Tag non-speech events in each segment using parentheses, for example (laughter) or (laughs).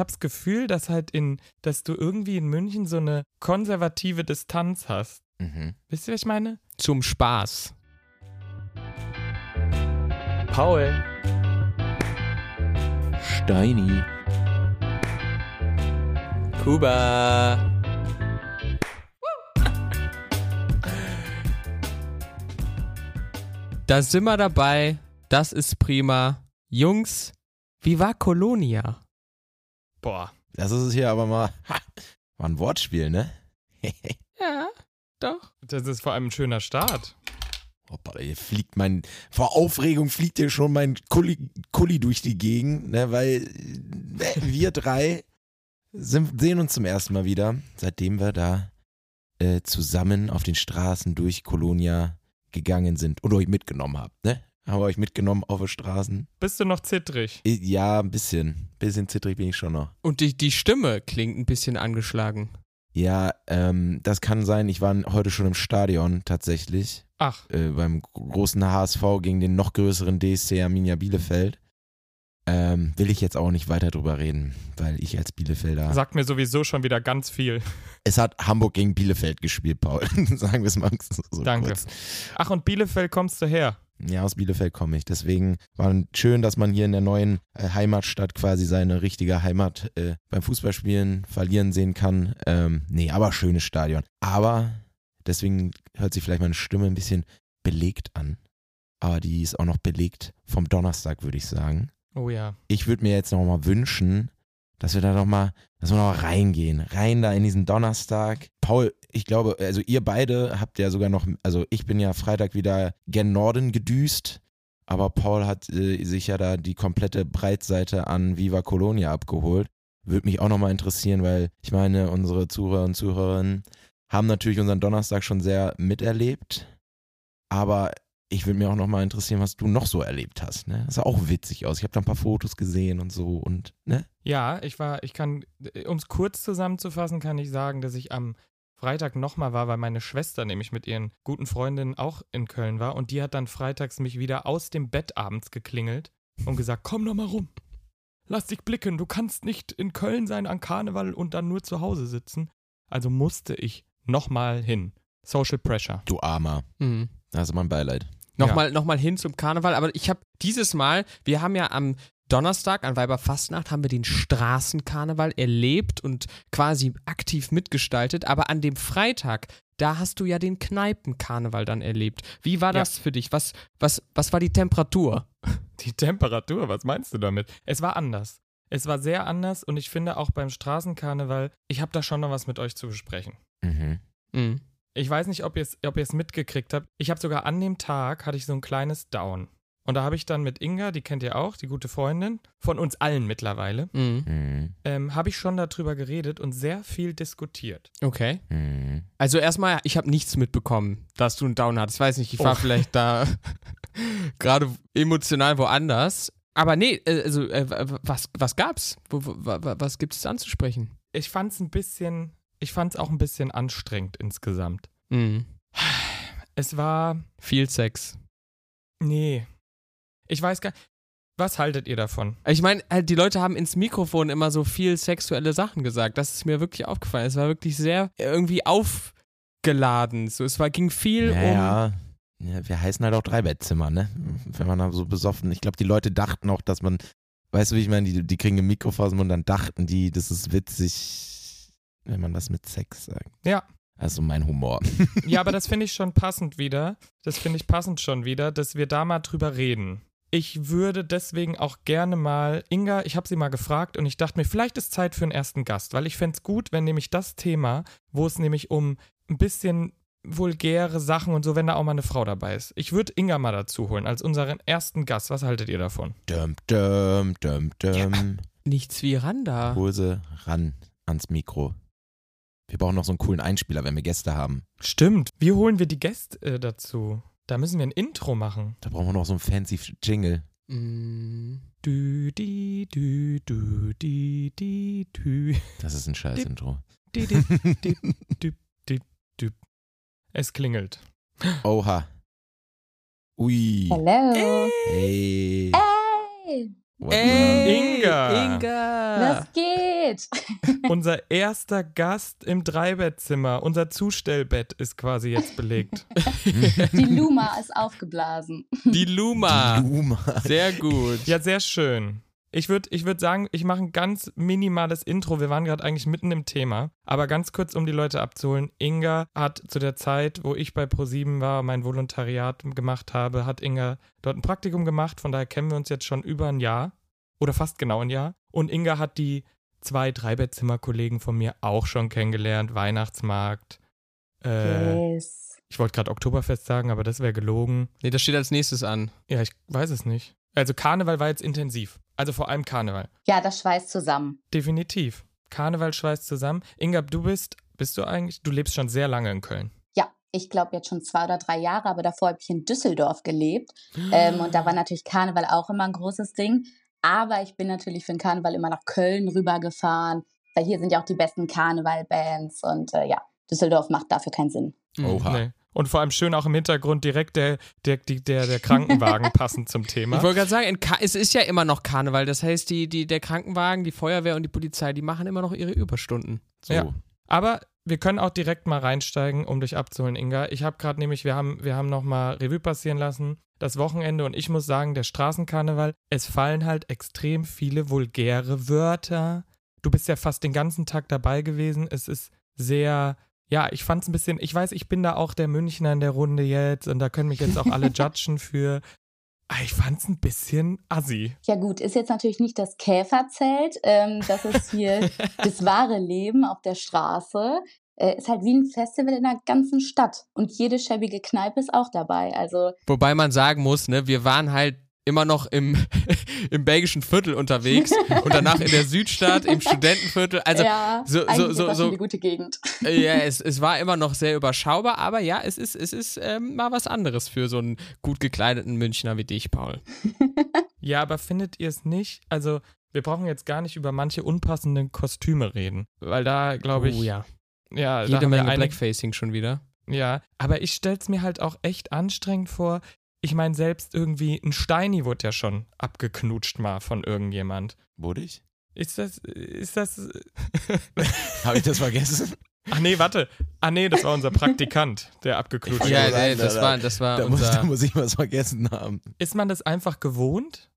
habe das Gefühl, dass halt in, dass du irgendwie in München so eine konservative Distanz hast. Mhm. Wisst ihr, was ich meine? Zum Spaß. Paul. Steini. Kuba. Da sind wir dabei. Das ist prima. Jungs, wie war Kolonia? Boah. Das ist es hier aber mal. (laughs) War ein Wortspiel, ne? (laughs) Ja, doch. Das ist vor allem ein schöner Start. Hoppa, hier fliegt mein. Vor Aufregung fliegt hier schon mein Kulli, Kulli durch die Gegend, ne? Weil äh, wir drei sind, sehen uns zum ersten Mal wieder, seitdem wir da äh, zusammen auf den Straßen durch Kolonia gegangen sind und euch mitgenommen habt, ne? Haben wir euch mitgenommen auf den Straßen? Bist du noch zittrig? Ja, ein bisschen. Bisschen zittrig bin ich schon noch. Und die, die Stimme klingt ein bisschen angeschlagen. Ja, ähm, das kann sein. Ich war heute schon im Stadion tatsächlich. Ach, Äh, beim großen HSV gegen den noch größeren DSC Arminia Bielefeld. Ähm, will ich jetzt auch nicht weiter drüber reden, weil ich als Bielefelder. sagt mir sowieso schon wieder ganz viel. Es hat Hamburg gegen Bielefeld gespielt, Paul. (laughs) Sagen wir es mal so Danke. kurz. Ach, und Bielefeld kommst du her? Ja, aus Bielefeld komme ich. Deswegen war schön, dass man hier in der neuen äh, Heimatstadt quasi seine richtige Heimat äh, beim Fußballspielen verlieren sehen kann. Ähm, nee, aber schönes Stadion. Aber deswegen hört sich vielleicht meine Stimme ein bisschen belegt an. Aber die ist auch noch belegt vom Donnerstag, würde ich sagen. Oh ja. Ich würde mir jetzt noch mal wünschen, dass wir da noch mal, dass wir noch mal reingehen. Rein da in diesen Donnerstag. Paul, ich glaube, also ihr beide habt ja sogar noch, also ich bin ja Freitag wieder gen Norden gedüst, aber Paul hat äh, sich ja da die komplette Breitseite an Viva Colonia abgeholt. Würde mich auch noch mal interessieren, weil ich meine, unsere Zuhörer und Zuhörerinnen haben natürlich unseren Donnerstag schon sehr miterlebt, aber ich würde mir auch noch mal interessieren, was du noch so erlebt hast. Ne? Das sah auch witzig aus. Ich habe da ein paar Fotos gesehen und so und ne? Ja, ich war, ich kann, um es kurz zusammenzufassen, kann ich sagen, dass ich am Freitag nochmal war, weil meine Schwester nämlich mit ihren guten Freundinnen auch in Köln war und die hat dann freitags mich wieder aus dem Bett abends geklingelt und gesagt, komm noch mal rum. Lass dich blicken, du kannst nicht in Köln sein an Karneval und dann nur zu Hause sitzen. Also musste ich nochmal hin. Social Pressure. Du Armer. Mhm. Also mein Beileid. Nochmal noch mal hin zum Karneval, aber ich habe dieses Mal, wir haben ja am Donnerstag an Weiberfastnacht haben wir den Straßenkarneval erlebt und quasi aktiv mitgestaltet, aber an dem Freitag, da hast du ja den Kneipenkarneval dann erlebt. Wie war Ja. das für dich? Was, was, was war die Temperatur? (laughs) Die Temperatur, was meinst du damit? Es war anders. Es war sehr anders und ich finde auch beim Straßenkarneval, ich habe da schon noch was mit euch zu besprechen. Mhm. Mhm. Ich weiß nicht, ob ihr es ob ihr's mitgekriegt habt. Ich habe sogar an dem Tag, hatte ich so ein kleines Down. Und da habe ich dann mit Inga, die kennt ihr auch, die gute Freundin, von uns allen mittlerweile, Mhm. Mhm. ähm, habe ich schon darüber geredet und sehr viel diskutiert. Okay. Mhm. Also erstmal, ich habe nichts mitbekommen, dass du einen Down hattest. Ich weiß nicht, ich war Oh. vielleicht da (laughs) gerade emotional woanders. Aber nee, äh, also äh, was, was gab's? Wo, wo, wa- was gibt es anzusprechen? Ich fand es ein bisschen, ich fand es auch ein bisschen anstrengend insgesamt. Mhm. Es war, Viel Sex. nee, ich weiß gar was haltet ihr davon? Ich meine, halt, die Leute haben ins Mikrofon immer so viel sexuelle Sachen gesagt. Das ist mir wirklich aufgefallen. Es war wirklich sehr irgendwie aufgeladen. So, es war, ging viel Ja, um. ja. ja. Wir heißen halt auch Dreibettzimmer, ne? Wenn man da so besoffen. Ich glaube, die Leute dachten auch, dass man, weißt du, wie ich meine, die, die kriegen ein Mikrofon und dann dachten die, das ist witzig, wenn man das mit Sex sagt. Ja. Also mein Humor. Ja, aber (laughs) das finde ich schon passend wieder. Das finde ich passend schon wieder, dass wir da mal drüber reden. Ich würde deswegen auch gerne mal, Inga, ich habe sie mal gefragt und ich dachte mir, vielleicht ist Zeit für einen ersten Gast, weil ich fände es gut, wenn nämlich das Thema, wo es nämlich um ein bisschen vulgäre Sachen und so, wenn da auch mal eine Frau dabei ist. Ich würde Inga mal dazu holen als unseren ersten Gast. Was haltet ihr davon? Dum, dum, dum, dum. Nichts wie Randa. Hol sie ran ans Mikro. Wir brauchen noch so einen coolen Einspieler, wenn wir Gäste haben. Stimmt. Wie holen wir die Gäste äh, dazu? Da müssen wir ein Intro machen. Da brauchen wir noch so einen fancy Jingle. Mm. Du, di, du, du, di, di, du. Das ist ein scheiß Dip. Intro. Di, di, di, di, di, di. Es klingelt. Oha. Ui. Hallo. Hey. Hey, What Ey, Inga. Inga. was geht? (laughs) Unser erster Gast im Dreibettzimmer, unser Zustellbett ist quasi jetzt belegt. (laughs) Die Luma ist aufgeblasen. Die Luma. Luma. Sehr gut. Ja, sehr schön. Ich würde ich würd sagen, ich mache ein ganz minimales Intro. Wir waren gerade eigentlich mitten im Thema. Aber ganz kurz, um die Leute abzuholen. Inga hat zu der Zeit, wo ich bei ProSieben war, mein Volontariat gemacht habe, hat Inga dort ein Praktikum gemacht. Von daher kennen wir uns jetzt schon über ein Jahr. Oder fast genau ein Jahr. Und Inga hat die zwei Dreibettzimmerkollegen von mir auch schon kennengelernt. Weihnachtsmarkt. Äh, Yes. Ich wollte gerade Oktoberfest sagen, aber das wäre gelogen. Nee, das steht als nächstes an. Ja, ich weiß es nicht. Also Karneval war jetzt intensiv. Also vor allem Karneval. Ja, das schweißt zusammen. Definitiv. Karneval schweißt zusammen. Inga, du bist, bist du eigentlich, du lebst schon sehr lange in Köln. Ja, ich glaube jetzt schon zwei oder drei Jahre, aber davor habe ich in Düsseldorf gelebt. Ähm, und da war natürlich Karneval auch immer ein großes Ding. Aber ich bin natürlich für den Karneval immer nach Köln rübergefahren, weil hier sind ja auch die besten Karnevalbands und äh, ja, Düsseldorf macht dafür keinen Sinn. Oha. Nee. Und vor allem schön auch im Hintergrund direkt der, der, der, der Krankenwagen (laughs) passend zum Thema. Ich wollte gerade sagen, es ist ja immer noch Karneval. Das heißt, die, die, der Krankenwagen, die Feuerwehr und die Polizei, die machen immer noch ihre Überstunden. So. Ja. Aber wir können auch direkt mal reinsteigen, um dich abzuholen, Inga. Ich habe gerade nämlich, wir haben, wir haben nochmal Revue passieren lassen, das Wochenende und ich muss sagen, der Straßenkarneval, es fallen halt extrem viele vulgäre Wörter. Du bist ja fast den ganzen Tag dabei gewesen. Es ist sehr, ja, ich fand es ein bisschen, ich weiß, ich bin da auch der Münchner in der Runde jetzt und da können mich jetzt auch alle (laughs) judgen für. Aber Ich fand es ein bisschen assi. Ja gut, ist jetzt natürlich nicht das Käferzelt. Ähm, das ist hier (laughs) das wahre Leben auf der Straße. Äh, ist halt wie ein Festival in der ganzen Stadt. Und jede schäbige Kneipe ist auch dabei. Also Wobei man sagen muss, ne, wir waren halt immer noch im, (laughs) im belgischen Viertel unterwegs (laughs) und danach in der Südstadt, im Studentenviertel. Also ja, so- so- so- so- die gute Gegend. Äh, Ja, es, es war immer noch sehr überschaubar, aber ja, es ist, es ist ähm, mal was anderes für so einen gut gekleideten Münchner wie dich, Paul. (laughs) Ja, aber findet ihr es nicht? Also, wir brauchen jetzt gar nicht über manche unpassenden Kostüme reden, weil da glaube ich, oh ja. ja, da Jede haben wir Menge Blackfacing schon wieder. Ja, aber ich stell's mir halt auch echt anstrengend vor. Ich meine, selbst irgendwie ein Steini wurde ja schon abgeknutscht mal von irgendjemand. Wurde ich? Ist das, ist das, (laughs) Habe ich das vergessen? ach nee, warte. Ah nee, das war unser Praktikant, der abgeknutscht Ja, wurde. Ja, nee, das da- war, das war Da muss, da unser. muss ich was vergessen haben. Ist man das einfach gewohnt?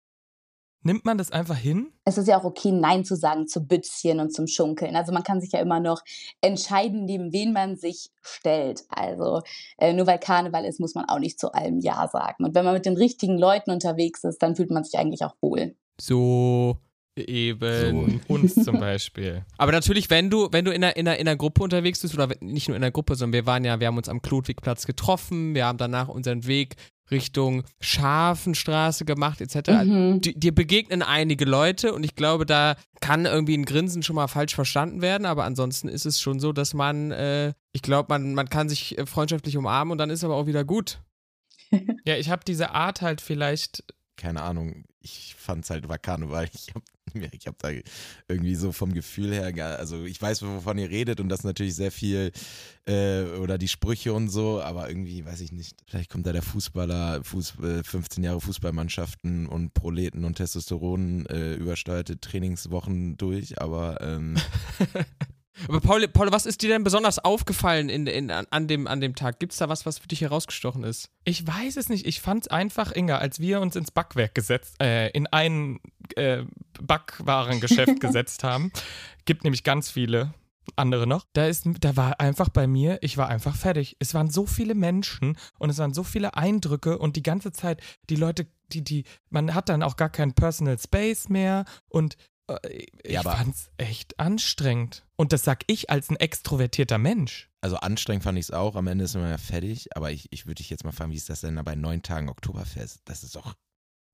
Nimmt man das einfach hin? Es ist ja auch okay, Nein zu sagen zu Bützchen und zum Schunkeln. Also man kann sich ja immer noch entscheiden, neben wen man sich stellt. Also äh, nur weil Karneval ist, muss man auch nicht zu allem Ja sagen. Und wenn man mit den richtigen Leuten unterwegs ist, dann fühlt man sich eigentlich auch wohl. So eben. (laughs) Uns zum Beispiel. Aber natürlich, wenn du, wenn du in einer, in, einer, in einer Gruppe unterwegs bist, oder nicht nur in einer Gruppe, sondern wir waren ja, wir haben uns am Klodwigplatz getroffen, wir haben danach unseren Weg Richtung Schafenstraße gemacht, etc. Mhm. Di- Dir begegnen einige Leute und ich glaube, da kann irgendwie ein Grinsen schon mal falsch verstanden werden, aber ansonsten ist es schon so, dass man, äh, ich glaube, man, man kann sich äh, freundschaftlich umarmen und dann ist aber auch wieder gut. (laughs) Ja, ich habe diese Art halt vielleicht Keine Ahnung. Ich fand's halt war Karneval. Ich hab, (laughs) ich hab da irgendwie so vom Gefühl her, also ich weiß, wovon ihr redet und das natürlich sehr viel äh, oder die Sprüche und so, aber irgendwie weiß ich nicht. Vielleicht kommt da der Fußballer, Fuß, äh, 15 Jahre Fußballmannschaften und Proleten und Testosteron äh, übersteuerte Trainingswochen durch, aber ähm, (laughs) Aber Paul, Paul, was ist dir denn besonders aufgefallen in, in, an, dem, an dem Tag? Gibt's da was, was für dich herausgestochen ist? Ich weiß es nicht. Ich fand's einfach, Inga, als wir uns ins Backwerk gesetzt, äh, in ein äh, Backwarengeschäft (laughs) gesetzt haben, gibt nämlich ganz viele andere noch. Da ist, da war einfach bei mir, ich war einfach fertig. Es waren so viele Menschen und es waren so viele Eindrücke und die ganze Zeit die Leute, die, die, man hat dann auch gar keinen Personal Space mehr und ich Ja, fand's echt anstrengend. Und das sag ich als ein extrovertierter Mensch. also anstrengend fand ich es auch. Am Ende ist man ja fertig, aber ich, ich würde dich jetzt mal fragen, wie ist das denn bei neun Tagen Oktoberfest? Das ist doch,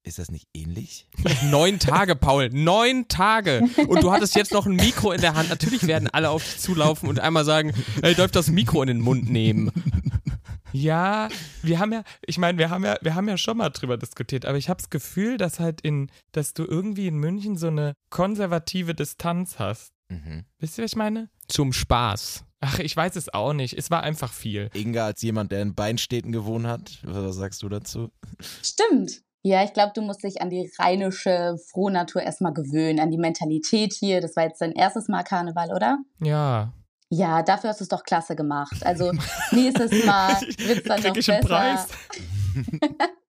ist das nicht ähnlich? (laughs) Neun Tage, Paul. Neun Tage. Und du hattest jetzt noch ein Mikro in der Hand. Natürlich werden alle auf dich zulaufen und einmal sagen, ey, darf das Mikro in den Mund nehmen? Ja, wir haben ja, ich meine, wir haben ja, wir haben ja schon mal drüber diskutiert, aber ich habe das Gefühl, dass halt in, dass du irgendwie in München so eine konservative Distanz hast. Mhm. Wisst ihr, was ich meine? Zum Spaß. Ach, ich weiß es auch nicht. Es war einfach viel. Inga als jemand, der in beiden Städten gewohnt hat, was sagst du dazu? Stimmt. Ja, ich glaube, du musst dich an die rheinische Frohnatur erstmal gewöhnen, an die Mentalität hier. Das war jetzt dein erstes Mal Karneval, oder? Ja. Ja, dafür hast du es doch klasse gemacht. Also nächstes Mal (laughs) wird es dann noch ich besser. Preis? (laughs)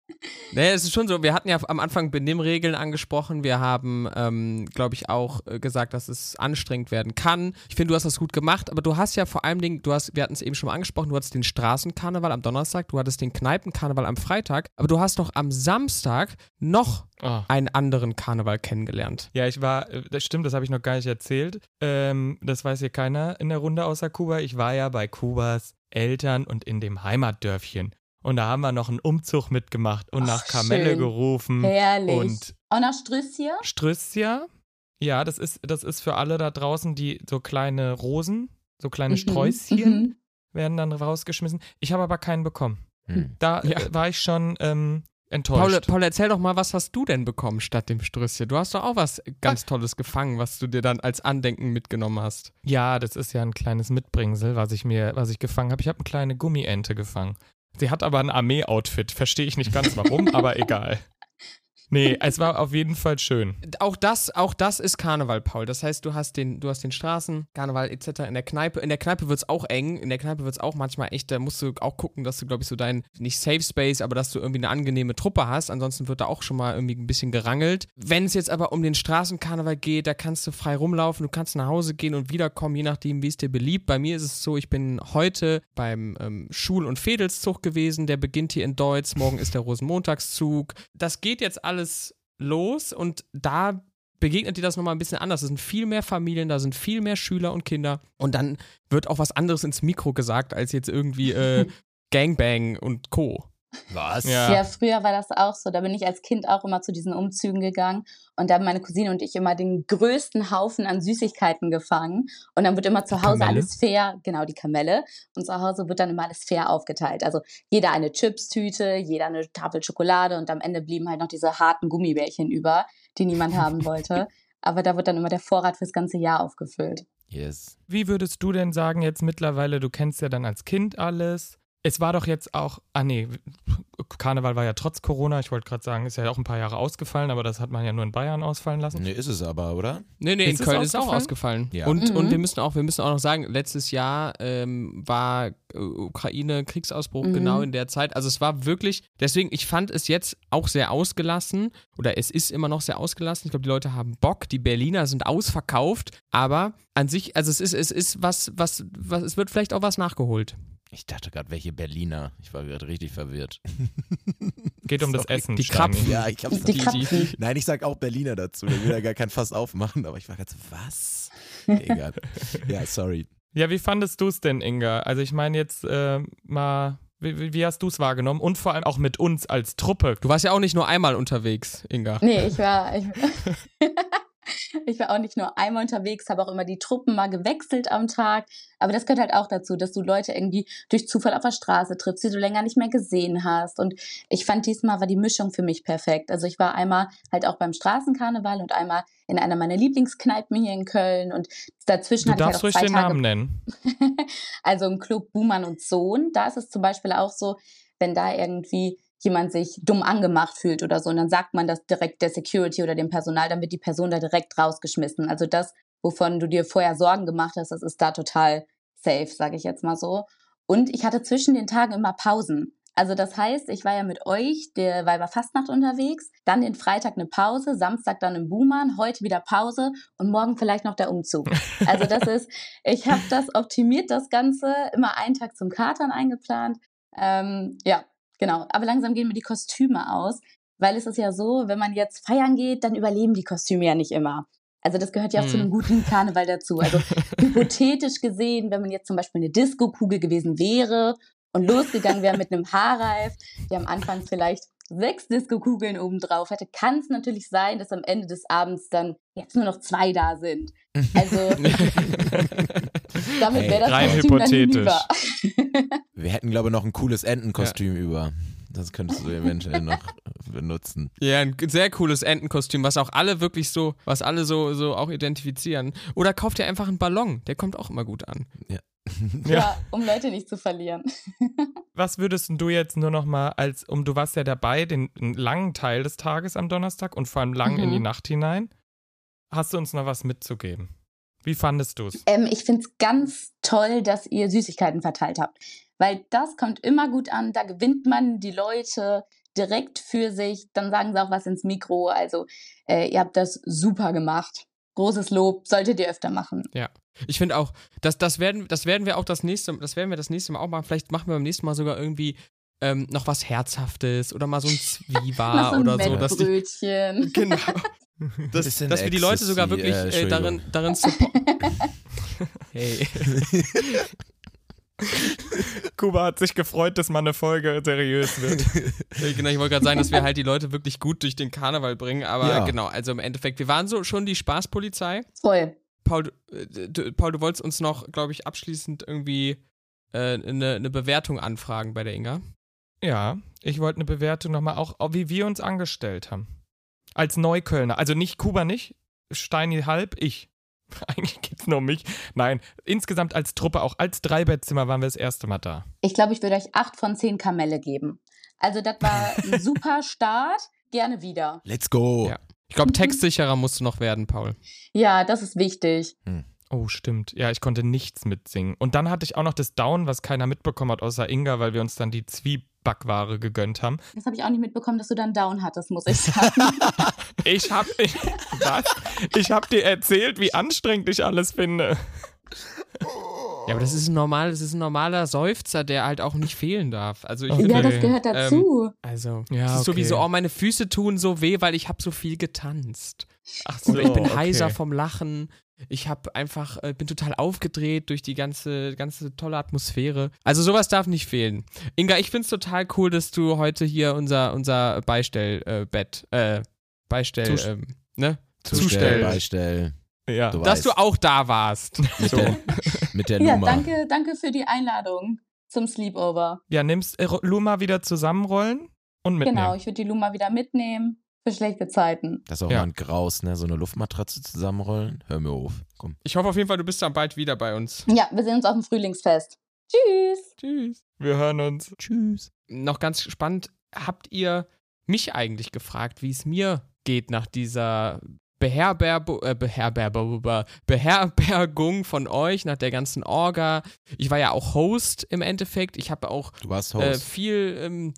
Naja, es ist schon so, wir hatten ja am Anfang Benimmregeln angesprochen. Wir haben, ähm, glaube ich, auch äh, gesagt, dass es anstrengend werden kann. Ich finde, du hast das gut gemacht, aber du hast ja vor allem Dingen, du hast, wir hatten es eben schon mal angesprochen, du hattest den Straßenkarneval am Donnerstag, du hattest den Kneipenkarneval am Freitag, aber du hast noch am Samstag noch Oh. einen anderen Karneval kennengelernt. Ja, ich war, äh, das stimmt, das habe ich noch gar nicht erzählt. Ähm, das weiß hier keiner in der Runde außer Kuba. Ich war ja bei Kubas Eltern und in dem Heimatdörfchen. Und da haben wir noch einen Umzug mitgemacht und Ach, nach Kamelle schön. gerufen. Herrlich. Und Auch nach Strüsschen? Strüssia. Ja, das ist, das ist für alle da draußen, die so kleine Rosen, so kleine Mhm, Sträußchen mhm. werden dann rausgeschmissen. Ich habe aber keinen bekommen. Hm. Da Ja. äh, war ich schon ähm, Paul, enttäuscht. Paul, erzähl doch mal, was hast du denn bekommen statt dem Strüsschen? Du hast doch auch was ganz Ah. Tolles gefangen, was du dir dann als Andenken mitgenommen hast. Ja, das ist ja ein kleines Mitbringsel, was ich mir, was ich gefangen habe. Ich habe eine kleine Gummiente gefangen. Sie hat aber ein Armee-Outfit. Verstehe ich nicht ganz warum, aber egal. Nee, es war auf jeden Fall schön. Auch das, auch das ist Karneval, Paul. Das heißt, du hast den, du hast den Straßenkarneval etc. in der Kneipe. In der Kneipe wird es auch eng. In der Kneipe wird es auch manchmal echt, da musst du auch gucken, dass du, glaube ich, so dein, nicht Safe Space, aber dass du irgendwie eine angenehme Truppe hast. Ansonsten wird da auch schon mal irgendwie ein bisschen gerangelt. Wenn es jetzt aber um den Straßenkarneval geht, da kannst du frei rumlaufen, du kannst nach Hause gehen und wiederkommen, je nachdem, wie es dir beliebt. Bei mir ist es so, ich bin heute beim ähm, Schul- und Fädelszug gewesen. Der beginnt hier in Deutz. Morgen ist der Rosenmontagszug. Das geht jetzt alles los und da begegnet dir das nochmal ein bisschen anders. Es sind viel mehr Familien, da sind viel mehr Schüler und Kinder und dann wird auch was anderes ins Mikro gesagt, als jetzt irgendwie äh, (laughs) Gangbang und Co. Was? Ja. Ja, früher war das auch so. Da bin ich als Kind auch immer zu diesen Umzügen gegangen und da haben meine Cousine und ich immer den größten Haufen an Süßigkeiten gefangen und dann wird immer zu Hause alles fair, genau die Kamelle und zu Hause wird dann immer alles fair aufgeteilt. Also jeder eine Chipstüte, jeder eine Tafel Schokolade und am Ende blieben halt noch diese harten Gummibärchen über, die niemand haben wollte. Aber da wird dann immer der Vorrat fürs ganze Jahr aufgefüllt. Yes. Wie würdest du denn sagen, jetzt mittlerweile, du kennst ja dann als Kind alles. Es war doch jetzt auch, ah nee, Karneval war ja trotz Corona, ich wollte gerade sagen, ist ja auch ein paar Jahre ausgefallen, aber das hat man ja nur in Bayern ausfallen lassen. Nee, ist es aber, oder? Nee, nee, Ist in es Köln ist es auch ausgefallen? ausgefallen. Ja. Und, Mhm. und wir müssen auch, wir müssen auch noch sagen, letztes Jahr ähm, war äh, Ukraine Kriegsausbruch Mhm. genau in der Zeit. Also es war wirklich, deswegen, ich fand es jetzt auch sehr ausgelassen oder es ist immer noch sehr ausgelassen. Ich glaube, die Leute haben Bock, die Berliner sind ausverkauft, aber an sich, also es ist, es ist was, was, was, es wird vielleicht auch was nachgeholt. Ich dachte gerade, welche Berliner. Ich war gerade richtig verwirrt. (laughs) Geht um das Sorry. Essen. Die. Krapfen. Ja, ich hab's Die Die- Krapfen. Nein, ich sag auch Berliner dazu. Der will ja gar kein Fass aufmachen, aber ich war ganz, was? Egal. Ja, sorry. Ja, wie fandest du es denn, Inga? Also ich meine jetzt äh, mal, wie, wie- wie hast du es wahrgenommen? Und vor allem auch mit uns als Truppe. Du warst ja auch nicht nur einmal unterwegs, Inga. Nee, ich war, ich, (laughs) ich war auch nicht nur einmal unterwegs, habe auch immer die Truppen mal gewechselt am Tag. Aber das gehört halt auch dazu, dass du Leute irgendwie durch Zufall auf der Straße triffst, die du länger nicht mehr gesehen hast. Und ich fand diesmal war die Mischung für mich perfekt. Also ich war einmal halt auch beim Straßenkarneval und einmal in einer meiner Lieblingskneipen hier in Köln. Und dazwischen Du hatte ich halt darfst ruhig den Tage Namen nennen. (laughs) also im Club Buhmann und Sohn, da ist es zum Beispiel auch so, wenn da irgendwie jemand sich dumm angemacht fühlt oder so, und dann sagt man das direkt der Security oder dem Personal, dann wird die Person da direkt rausgeschmissen. Also das, wovon du dir vorher Sorgen gemacht hast, das ist da total safe, sage ich jetzt mal so. Und ich hatte zwischen den Tagen immer Pausen. Also das heißt, ich war ja mit euch der Weiberfastnacht unterwegs, dann den Freitag eine Pause, Samstag dann im Buhmann, heute wieder Pause und morgen vielleicht noch der Umzug. Also das (laughs) ist, ich habe das optimiert, das Ganze, immer einen Tag zum Katern eingeplant. Ähm, ja, genau. Aber langsam gehen mir die Kostüme aus, weil es ist ja so, wenn man jetzt feiern geht, dann überleben die Kostüme ja nicht immer. Also das gehört ja auch zu Mhm. einem guten Karneval dazu. Also (laughs) hypothetisch gesehen, wenn man jetzt zum Beispiel eine Disco-Kugel gewesen wäre und losgegangen wäre mit einem Haarreif, der am Anfang vielleicht sechs Disco-Kugeln obendrauf hätte, kann es natürlich sein, dass am Ende des Abends dann jetzt nur noch zwei da sind. Also (laughs) (laughs) damit wäre das rein Kostüm dann hypothetisch. (laughs) Wir hätten, glaube ich, noch ein cooles Entenkostüm über. Das könntest du eventuell noch (laughs) benutzen. Ja, ein sehr cooles Entenkostüm, was auch alle wirklich so, was alle so, so auch identifizieren. Oder kauft ihr einfach einen Ballon, der kommt auch immer gut an. Ja. (laughs) um Leute nicht zu verlieren. Was würdest du jetzt nur noch mal als, um du warst ja dabei, den, den langen Teil des Tages am Donnerstag und vor allem lang in die Mhm. Nacht hinein. Hast du uns noch was mitzugeben? Wie fandest du es? Ähm, ich finde es ganz toll, dass ihr Süßigkeiten verteilt habt. Weil das kommt immer gut an. Da gewinnt man die Leute direkt für sich. Dann sagen sie auch was ins Mikro. Also, äh, ihr habt das super gemacht. Großes Lob. Solltet ihr öfter machen. Ich finde auch, das, das, werden, das werden wir auch das nächste, das werden wir das nächste Mal auch machen. Vielleicht machen wir beim nächsten Mal sogar irgendwie ähm, noch was Herzhaftes oder mal so ein (laughs) Zwieber so ein oder so. Dass die, Mettbrötchen. genau. (laughs) Dass, dass wir die Leute sogar wirklich äh, äh, darin, darin supporten. (laughs) hey. (laughs) Kuba hat sich gefreut, dass mal eine Folge seriös wird. (laughs) Genau, ich wollte gerade sagen, dass wir halt die Leute wirklich gut durch den Karneval bringen, aber Ja. genau, also im Endeffekt, wir waren so schon die Spaßpolizei. Voll. Paul, du- äh, du, Paul, du wolltest uns noch, glaube ich, abschließend irgendwie äh, eine, eine Bewertung anfragen bei der Inga. Ja, ich wollte eine Bewertung nochmal, auch wie wir uns angestellt haben. Als Neuköllner. Also nicht Kuba nicht, Steini halb, ich. (laughs) Eigentlich geht's nur um mich. Nein, insgesamt als Truppe, auch als Dreibettzimmer waren wir das erste Mal da. Ich glaube, ich würde euch acht von zehn Kamelle geben. Also, das war ein (laughs) super Start. Gerne wieder. Let's go. Ja. Ich glaube, textsicherer musst du noch werden, Paul. Ja, das ist wichtig. Oh, stimmt. Ja, ich konnte nichts mitsingen. Und dann hatte ich auch noch das Down, was keiner mitbekommen hat, außer Inga, weil wir uns dann die Zwiebackware gegönnt haben. Das habe ich auch nicht mitbekommen, dass du dann Down hattest, muss ich sagen. (laughs) Ich hab, ich, was? Ich hab dir erzählt, wie anstrengend ich alles finde. Ja, aber das ist ein normal, das ist ein normaler Seufzer, der halt auch nicht fehlen darf. Also ich Okay. finde, ja, das gehört dazu. also Ja, es ist okay. sowieso, oh, meine Füße tun so weh, weil ich habe so viel getanzt. Ach Und ich bin okay. heiser vom Lachen. Ich habe einfach, äh, bin total aufgedreht durch die ganze, ganze tolle Atmosphäre. Also sowas darf nicht fehlen. Inga, ich find's total cool, dass du heute hier unser, unser Beistellbett, äh, Beistell, Zus- ähm, ne? Zustell, Zustell. Beistell. Ja. Du Dass weißt. du auch da warst. (laughs) Mit, der, mit der Ja, Nummer. danke, danke für die Einladung zum Sleepover. Ja, nimmst äh, Luma wieder zusammenrollen und mitnehmen. Genau, ich würde die Luma wieder mitnehmen für schlechte Zeiten. Das ist auch Ja. mal ein Graus, ne? So eine Luftmatratze zusammenrollen. Hör mir auf. Komm. Ich hoffe auf jeden Fall, du bist dann bald wieder bei uns. Ja, wir sehen uns auf dem Frühlingsfest. Tschüss. Tschüss. Wir hören uns. Tschüss. Noch ganz spannend, habt ihr mich eigentlich gefragt, wie es mir geht nach dieser Beherberbo äh, Beherberbo Beherbergung von euch, nach der ganzen Orga. Ich war ja auch Host im Endeffekt. Ich habe auch Du warst äh, viel, ähm,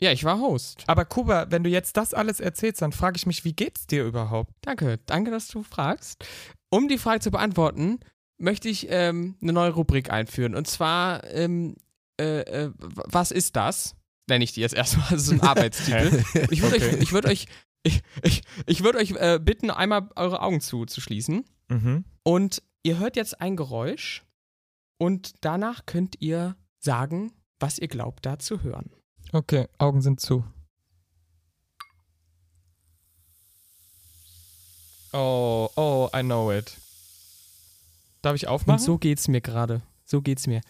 ja, ich war Host. Aber Kuba, wenn du jetzt das alles erzählst, dann frage ich mich, wie geht's dir überhaupt? Danke, danke, dass du fragst. Um die Frage zu beantworten, möchte ich ähm, eine neue Rubrik einführen. Und zwar, ähm, äh, äh, was ist das? Nenne ich die jetzt erstmal. Das ist ein (laughs) Arbeitstitel. Ich würde Okay. euch, ich würde euch, ich, ich, ich würde euch äh, bitten, einmal eure Augen zuzuschließen. Mhm. Und ihr hört jetzt ein Geräusch und danach könnt ihr sagen, was ihr glaubt, da zu hören. Okay, Augen sind zu. Oh, oh, I know it. Darf ich aufmachen? Und so geht's mir gerade. So geht's mir.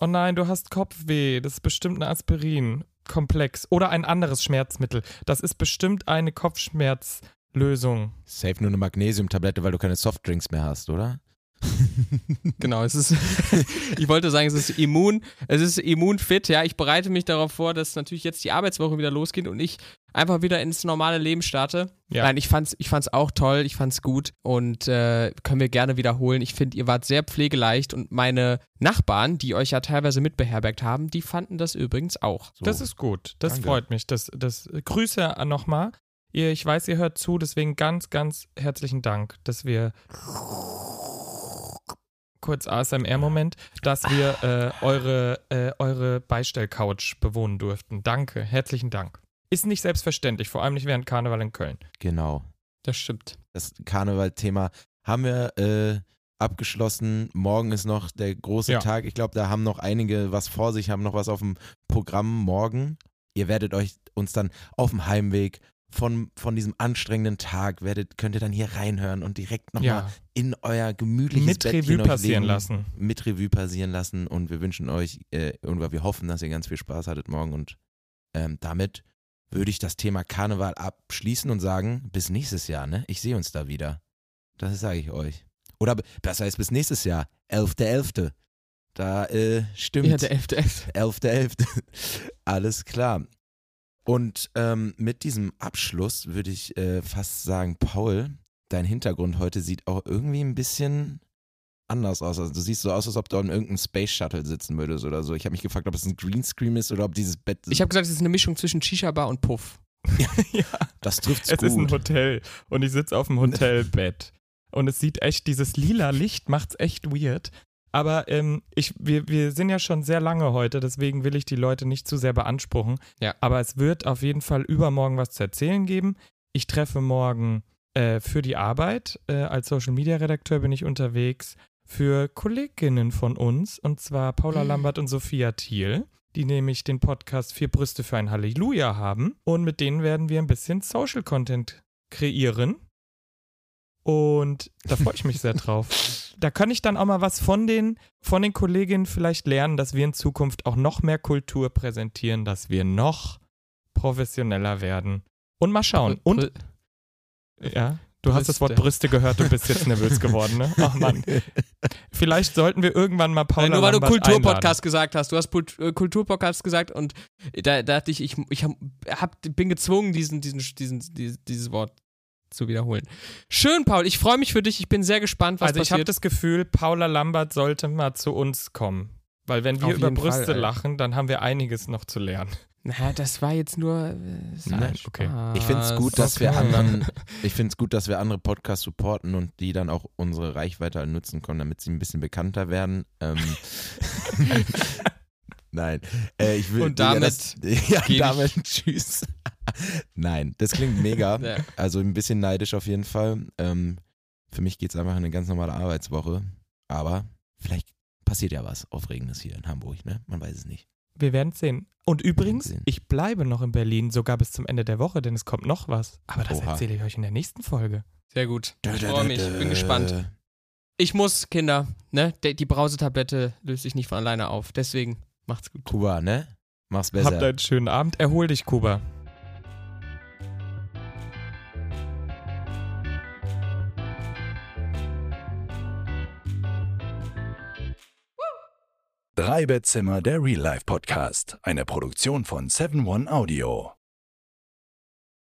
Oh nein, du hast Kopfweh. Das ist bestimmt eine Aspirin-Komplex. Oder ein anderes Schmerzmittel. Das ist bestimmt eine Kopfschmerzlösung. Safe nur eine Magnesiumtablette, weil du keine Softdrinks mehr hast, oder? (laughs) Genau, es ist, (laughs) ich wollte sagen, es ist immun, es ist immunfit, ja. Ich bereite mich darauf vor, dass natürlich jetzt die Arbeitswoche wieder losgeht und ich einfach wieder ins normale Leben starte. Ja. Nein, ich fand's, ich fand's auch toll, ich fand's gut und äh, können wir gerne wiederholen. Ich finde, ihr wart sehr pflegeleicht und meine Nachbarn, die euch ja teilweise mitbeherbergt haben, die fanden das übrigens auch. So. Das ist gut. Das Danke. freut mich. Das, das Grüße nochmal. Ihr, ich weiß, ihr hört zu, deswegen ganz, ganz herzlichen Dank, dass wir kurz ASMR-Moment, dass wir äh, eure, äh, eure Beistellcouch bewohnen durften. Danke, herzlichen Dank. Ist nicht selbstverständlich, vor allem nicht während Karneval in Köln. Genau. Das stimmt. Das Karneval-Thema haben wir äh, abgeschlossen. Morgen ist noch der große Ja. Tag. Ich glaube, da haben noch einige was vor sich, haben noch was auf dem Programm morgen. Ihr werdet euch uns dann auf dem Heimweg von, von diesem anstrengenden Tag, werdet, könnt ihr dann hier reinhören und direkt nochmal Ja, in euer gemütliches mit Bettchen Revue passieren legen, lassen. Mit Revue passieren lassen und wir wünschen euch äh, und wir hoffen, dass ihr ganz viel Spaß hattet morgen und ähm, damit würde ich das Thema Karneval abschließen und sagen, bis nächstes Jahr, ne? Ich sehe uns da wieder. Das sage ich euch. Oder besser ist bis nächstes Jahr, 11.11. Da äh, stimmt. Ja, der 11.11. 11.11. (laughs) Alles klar. Und ähm, mit diesem Abschluss würde ich äh, fast sagen, Paul, dein Hintergrund heute sieht auch irgendwie ein bisschen anders aus. Also du siehst so aus, als ob du an irgendeinem Space Shuttle sitzen würdest oder so. Ich habe mich gefragt, ob es ein Greenscreen ist oder ob dieses Bett. Ich habe gesagt, es ist eine Mischung zwischen Shisha-Bar und Puff. (laughs) ja, das trifft's es gut. ist ein Hotel und ich sitze auf dem Hotelbett. (laughs) Und es sieht echt, dieses lila Licht macht's echt weird. Aber ähm, ich, wir, wir sind ja schon sehr lange heute, deswegen will ich die Leute nicht zu sehr beanspruchen. Ja. Aber es wird auf jeden Fall übermorgen was zu erzählen geben. Ich treffe morgen äh, für die Arbeit. Äh, als Social Media Redakteur bin ich unterwegs für Kolleginnen von uns, und zwar Paula Mhm. Lambert und Sophia Thiel, die nämlich den Podcast Vier Brüste für ein Halleluja haben. Und mit denen werden wir ein bisschen Social Content kreieren. Und da freue ich mich sehr drauf. Da kann ich dann auch mal was von den, von den Kolleginnen vielleicht lernen, dass wir in Zukunft auch noch mehr Kultur präsentieren, dass wir noch professioneller werden. Und mal schauen. Und, ja, du hast das Wort Brüste. Gehört und bist jetzt nervös geworden, ne? Ach Mann. (laughs) Vielleicht sollten wir irgendwann mal Paula Nein, nur weil du Lambert Kulturpodcast gesagt hast. Du hast äh, Kulturpodcast gesagt und da, da dachte ich, ich, ich hab, hab, bin gezwungen, diesen, diesen, diesen, dieses, dieses Wort zu wiederholen. Schön, Paul. Ich freue mich für dich. Ich bin sehr gespannt, was Also ich habe passiert. das Gefühl, Paula Lambert sollte mal zu uns kommen. Weil wenn wir über Fall, Brüste ey. lachen, dann haben wir einiges noch zu lernen. Na, das war jetzt nur. Äh, Nein, okay. Ich finde es gut, dass wir Okay. anderen, (laughs) ich finde es gut, dass wir andere Podcasts supporten und die dann auch unsere Reichweite nutzen können, damit sie ein bisschen bekannter werden. Ähm, (laughs) Nein, äh, ich will. Und damit das, (laughs) ja, gebe ich- damit (laughs) tschüss. Nein, das klingt mega. (laughs) Ja. Also ein bisschen neidisch auf jeden Fall. Ähm, für mich geht es einfach eine ganz normale Arbeitswoche. Aber vielleicht passiert ja was Aufregendes hier in Hamburg, ne? Man weiß es nicht. Wir werden sehen. Und übrigens, sehen. ich bleibe noch in Berlin, sogar bis zum Ende der Woche, denn es kommt noch was. Aber das Oha. erzähle ich euch in der nächsten Folge. Sehr gut. Ich freue mich. Bin gespannt. Ich muss, Kinder, ne? Die Brausetablette löst sich nicht von alleine auf. Deswegen macht's gut. Kuba, ne? Mach's besser. Habt einen schönen Abend. Erhol dich, Kuba. Drei Bettzimmer, der Real Life Podcast. Eine Produktion von 7 One Audio.